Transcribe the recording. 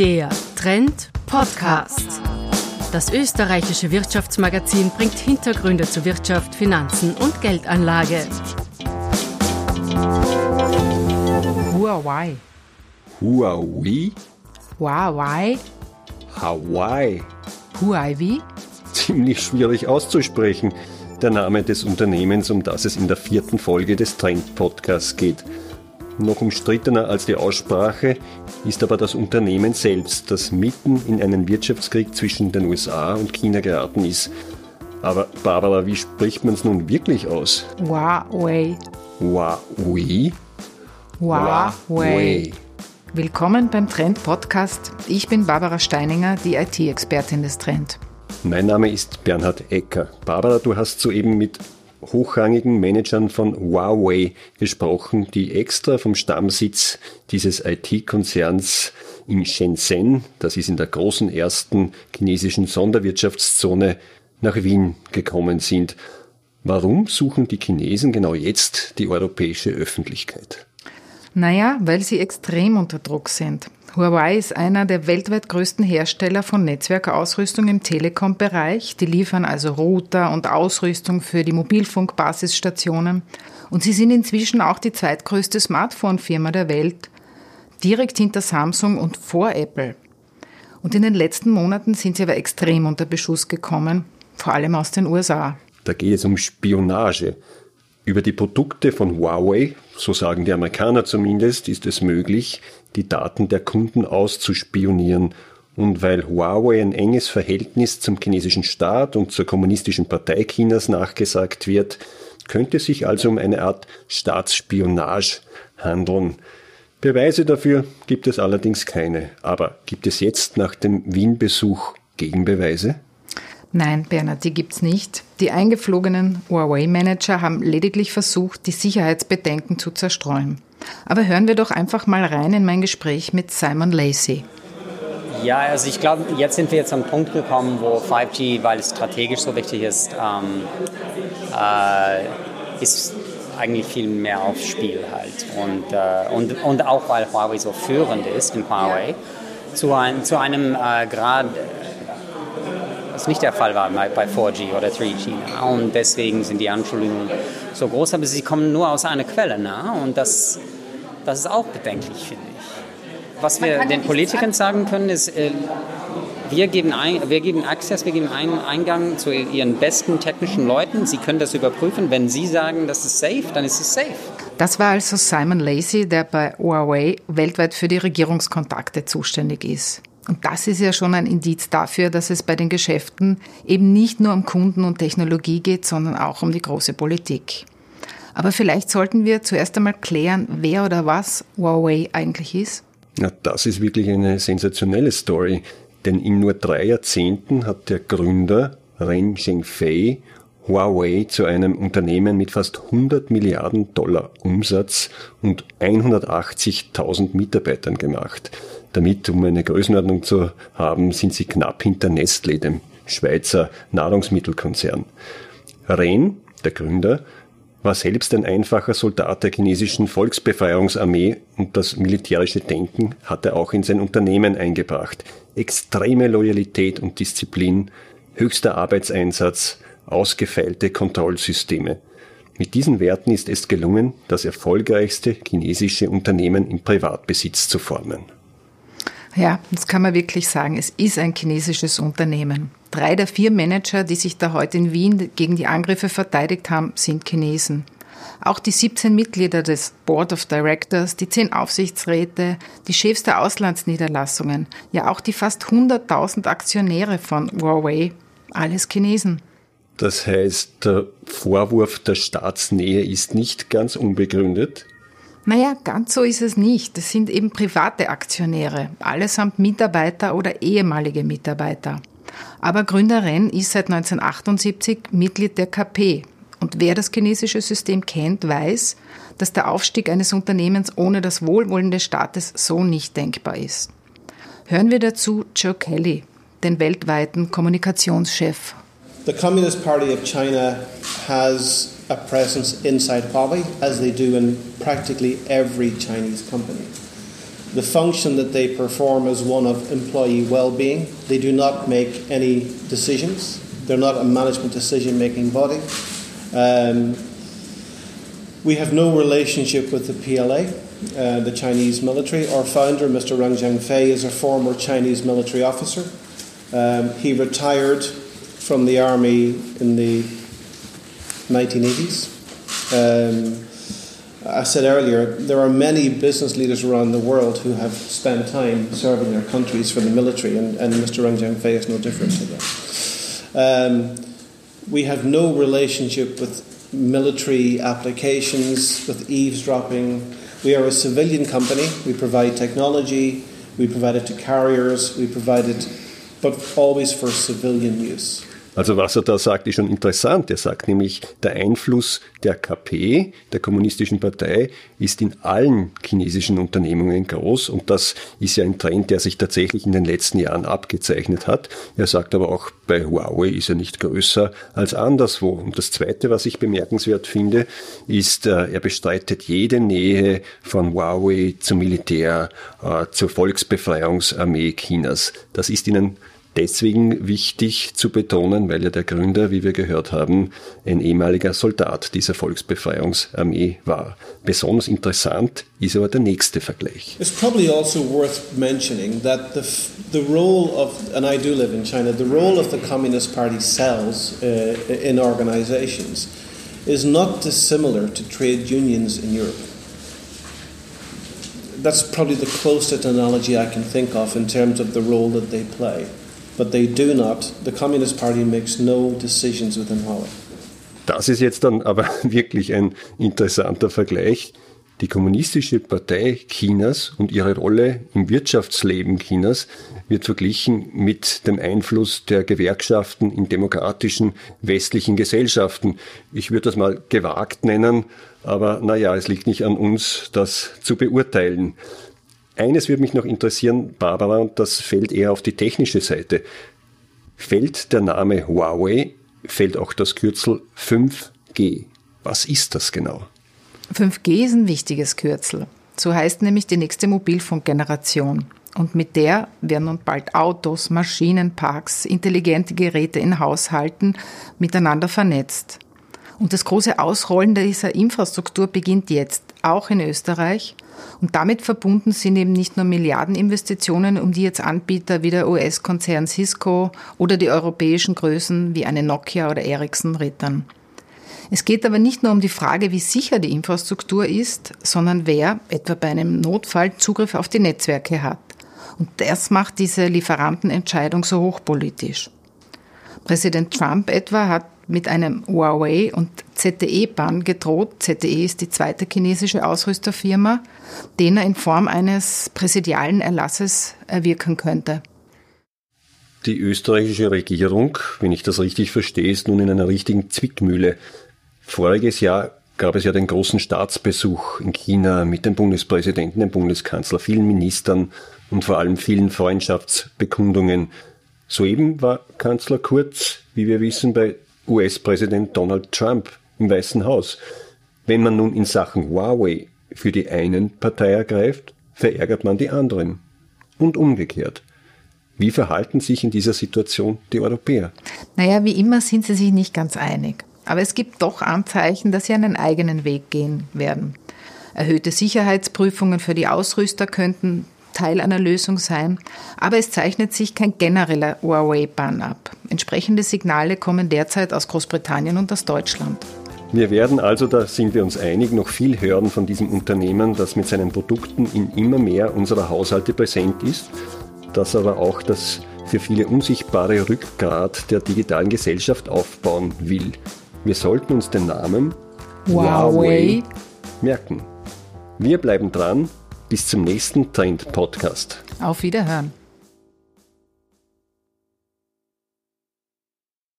Der Trend Podcast. Das österreichische Wirtschaftsmagazin bringt Hintergründe zu Wirtschaft, Finanzen und Geldanlage. Huawei. Huawei? Huawei. Hawaii. Huawei. Ziemlich schwierig auszusprechen. Der Name des Unternehmens, um das es in der vierten Folge des Trend-Podcasts geht. Noch umstrittener als die Aussprache ist aber das Unternehmen selbst, das mitten in einen Wirtschaftskrieg zwischen den USA und China geraten ist. Aber Barbara, wie spricht man es nun wirklich aus? Huawei. Huawei? Huawei. Willkommen beim Trend Podcast. Ich bin Barbara Steininger, die IT-Expertin des Trend. Mein Name ist Bernhard Ecker. Barbara, du hast soeben mit hochrangigen Managern von Huawei gesprochen, die extra vom Stammsitz dieses IT-Konzerns in Shenzhen, das ist in der großen ersten chinesischen Sonderwirtschaftszone, nach Wien gekommen sind. Warum suchen die Chinesen genau jetzt die europäische Öffentlichkeit? Naja, weil sie extrem unter Druck sind. Huawei ist einer der weltweit größten Hersteller von Netzwerkausrüstung im Telekom-Bereich. Die liefern also Router und Ausrüstung für die Mobilfunkbasisstationen. Und sie sind inzwischen auch die zweitgrößte Smartphone-Firma der Welt, direkt hinter Samsung und vor Apple. Und in den letzten Monaten sind sie aber extrem unter Beschuss gekommen, vor allem aus den USA. Da geht es um Spionage. Über die Produkte von Huawei, so sagen die Amerikaner zumindest, ist es möglich, die Daten der Kunden auszuspionieren. Und weil Huawei ein enges Verhältnis zum chinesischen Staat und zur kommunistischen Partei Chinas nachgesagt wird, könnte es sich also um eine Art Staatsspionage handeln. Beweise dafür gibt es allerdings keine. Aber gibt es jetzt nach dem Wien-Besuch Gegenbeweise? Nein, Bernhard, die gibt's nicht. Die eingeflogenen Huawei-Manager haben lediglich versucht, die Sicherheitsbedenken zu zerstreuen. Aber hören wir doch einfach mal rein in mein Gespräch mit Simon Lacey. Ja, also ich glaube, jetzt sind wir jetzt einen Punkt gekommen, wo 5G, weil es strategisch so wichtig ist, ähm, äh, ist eigentlich viel mehr aufs Spiel halt. Und, äh, und, und auch weil Huawei so führend ist in Huawei, zu, ein, zu einem äh, Grad, was nicht der Fall war bei 4G oder 3G. Und deswegen sind die Anschuldigungen so groß, aber sie kommen nur aus einer Quelle. Ne? Und das, das ist auch bedenklich, finde ich. Was wir den Politikern sagen können, ist, äh, wir geben, ein, wir geben Access, wir geben einen Eingang zu ihren besten technischen Leuten. Sie können das überprüfen. Wenn Sie sagen, das ist safe, dann ist es safe. Das war also Simon Lacey, der bei Huawei weltweit für die Regierungskontakte zuständig ist. Und das ist ja schon ein Indiz dafür, dass es bei den Geschäften eben nicht nur um Kunden und Technologie geht, sondern auch um die große Politik. Aber vielleicht sollten wir zuerst einmal klären, wer oder was Huawei eigentlich ist. Ja, das ist wirklich eine sensationelle Story, denn in nur drei Jahrzehnten hat der Gründer Ren Zhengfei Huawei zu einem Unternehmen mit fast 100 Milliarden Dollar Umsatz und 180.000 Mitarbeitern gemacht. Damit, um eine Größenordnung zu haben, sind sie knapp hinter Nestlé, dem Schweizer Nahrungsmittelkonzern. Ren, der Gründer, war selbst ein einfacher Soldat der chinesischen Volksbefreiungsarmee und das militärische Denken hat er auch in sein Unternehmen eingebracht. Extreme Loyalität und Disziplin, höchster Arbeitseinsatz, ausgefeilte Kontrollsysteme. Mit diesen Werten ist es gelungen, das erfolgreichste chinesische Unternehmen im Privatbesitz zu formen. Ja, das kann man wirklich sagen. Es ist ein chinesisches Unternehmen. Drei der vier Manager, die sich da heute in Wien gegen die Angriffe verteidigt haben, sind Chinesen. Auch die 17 Mitglieder des Board of Directors, die 10 Aufsichtsräte, die Chefs der Auslandsniederlassungen, ja auch die fast 100.000 Aktionäre von Huawei, alles Chinesen. Das heißt, der Vorwurf der Staatsnähe ist nicht ganz unbegründet? Naja, ganz so ist es nicht. Es sind eben private Aktionäre, allesamt Mitarbeiter oder ehemalige Mitarbeiter. Aber Gründer Ren ist seit 1978 Mitglied der KP. Und wer das chinesische System kennt, weiß, dass der Aufstieg eines Unternehmens ohne das Wohlwollen des Staates so nicht denkbar ist. Hören wir dazu Joe Kelly, den weltweiten Kommunikationschef The Communist Party of China has a presence inside Huawei, as they do in practically every Chinese company. The function that they perform is one of employee well being. They do not make any decisions, they're not a management decision making body. Um, we have no relationship with the PLA, uh, the Chinese military. Our founder, Mr. Rang Jianfei, is a former Chinese military officer. Um, he retired from the army in the 1980s. Um, I said earlier, there are many business leaders around the world who have spent time serving their countries for the military, and, and Mr. Rang Jianfei is no different to that. Um, we have no relationship with military applications, with eavesdropping. We are a civilian company. We provide technology, we provide it to carriers, we provide it, but always for civilian use. Also was er da sagt, ist schon interessant. Er sagt nämlich, der Einfluss der KP, der Kommunistischen Partei, ist in allen chinesischen Unternehmungen groß und das ist ja ein Trend, der sich tatsächlich in den letzten Jahren abgezeichnet hat. Er sagt aber auch, bei Huawei ist er nicht größer als anderswo. Und das Zweite, was ich bemerkenswert finde, ist, äh, er bestreitet jede Nähe von Huawei zum Militär, äh, zur Volksbefreiungsarmee Chinas. Das ist ihnen deswegen wichtig zu betonen, weil ja der Gründer, wie wir gehört haben, ein ehemaliger Soldat dieser Volksbefreiungsarmee war. Besonders interessant ist aber der nächste Vergleich. It's probably also worth mentioning that the, the role of, and I do live in China, the role of the Communist Party cells uh, in organizations is not dissimilar to trade unions in Europe. That's probably the closest analogy I can think of in terms of the role that they play. But they do not. The Communist Party makes no decisions within Huawei. Das ist jetzt dann aber wirklich ein interessanter Vergleich. Die Kommunistische Partei Chinas und ihre Rolle im Wirtschaftsleben Chinas wird verglichen mit dem Einfluss der Gewerkschaften in demokratischen westlichen Gesellschaften. Ich würde das mal gewagt nennen, aber naja, es liegt nicht an uns, das zu beurteilen. Eines würde mich noch interessieren, Barbara, und das fällt eher auf die technische Seite. Fällt der Name Huawei, fällt auch das Kürzel 5G. Was ist das genau? 5G ist ein wichtiges Kürzel. So heißt nämlich die nächste Mobilfunkgeneration. Und mit der werden nun bald Autos, Maschinenparks, intelligente Geräte in Haushalten miteinander vernetzt. Und das große Ausrollen dieser Infrastruktur beginnt jetzt, auch in Österreich. Und damit verbunden sind eben nicht nur Milliardeninvestitionen, um die jetzt Anbieter wie der US-Konzern Cisco oder die europäischen Größen wie eine Nokia oder Ericsson rittern. Es geht aber nicht nur um die Frage, wie sicher die Infrastruktur ist, sondern wer, etwa bei einem Notfall, Zugriff auf die Netzwerke hat. Und das macht diese Lieferantenentscheidung so hochpolitisch. Präsident Trump etwa hat mit einem Huawei und ZTE-Bann gedroht. ZTE ist die zweite chinesische Ausrüsterfirma, den er in Form eines präsidialen Erlasses erwirken könnte. Die österreichische Regierung, wenn ich das richtig verstehe, ist nun in einer richtigen Zwickmühle. Voriges Jahr gab es ja den großen Staatsbesuch in China mit dem Bundespräsidenten, dem Bundeskanzler, vielen Ministern und vor allem vielen Freundschaftsbekundungen. Soeben war Kanzler Kurz, wie wir wissen, bei US-Präsident Donald Trump im Weißen Haus. Wenn man nun in Sachen Huawei für die einen Partei ergreift, verärgert man die anderen. Und umgekehrt. Wie verhalten sich in dieser Situation die Europäer? Naja, wie immer sind sie sich nicht ganz einig. Aber es gibt doch Anzeichen, dass sie einen eigenen Weg gehen werden. Erhöhte Sicherheitsprüfungen für die Ausrüster könnten Teil einer Lösung sein, aber es zeichnet sich kein genereller Huawei-Bann ab. Entsprechende Signale kommen derzeit aus Großbritannien und aus Deutschland. Wir werden also, da sind wir uns einig, noch viel hören von diesem Unternehmen, das mit seinen Produkten in immer mehr unserer Haushalte präsent ist, das aber auch das für viele unsichtbare Rückgrat der digitalen Gesellschaft aufbauen will. Wir sollten uns den Namen Huawei, Huawei merken. Wir bleiben dran bis zum nächsten Trend Podcast. Auf Wiederhören.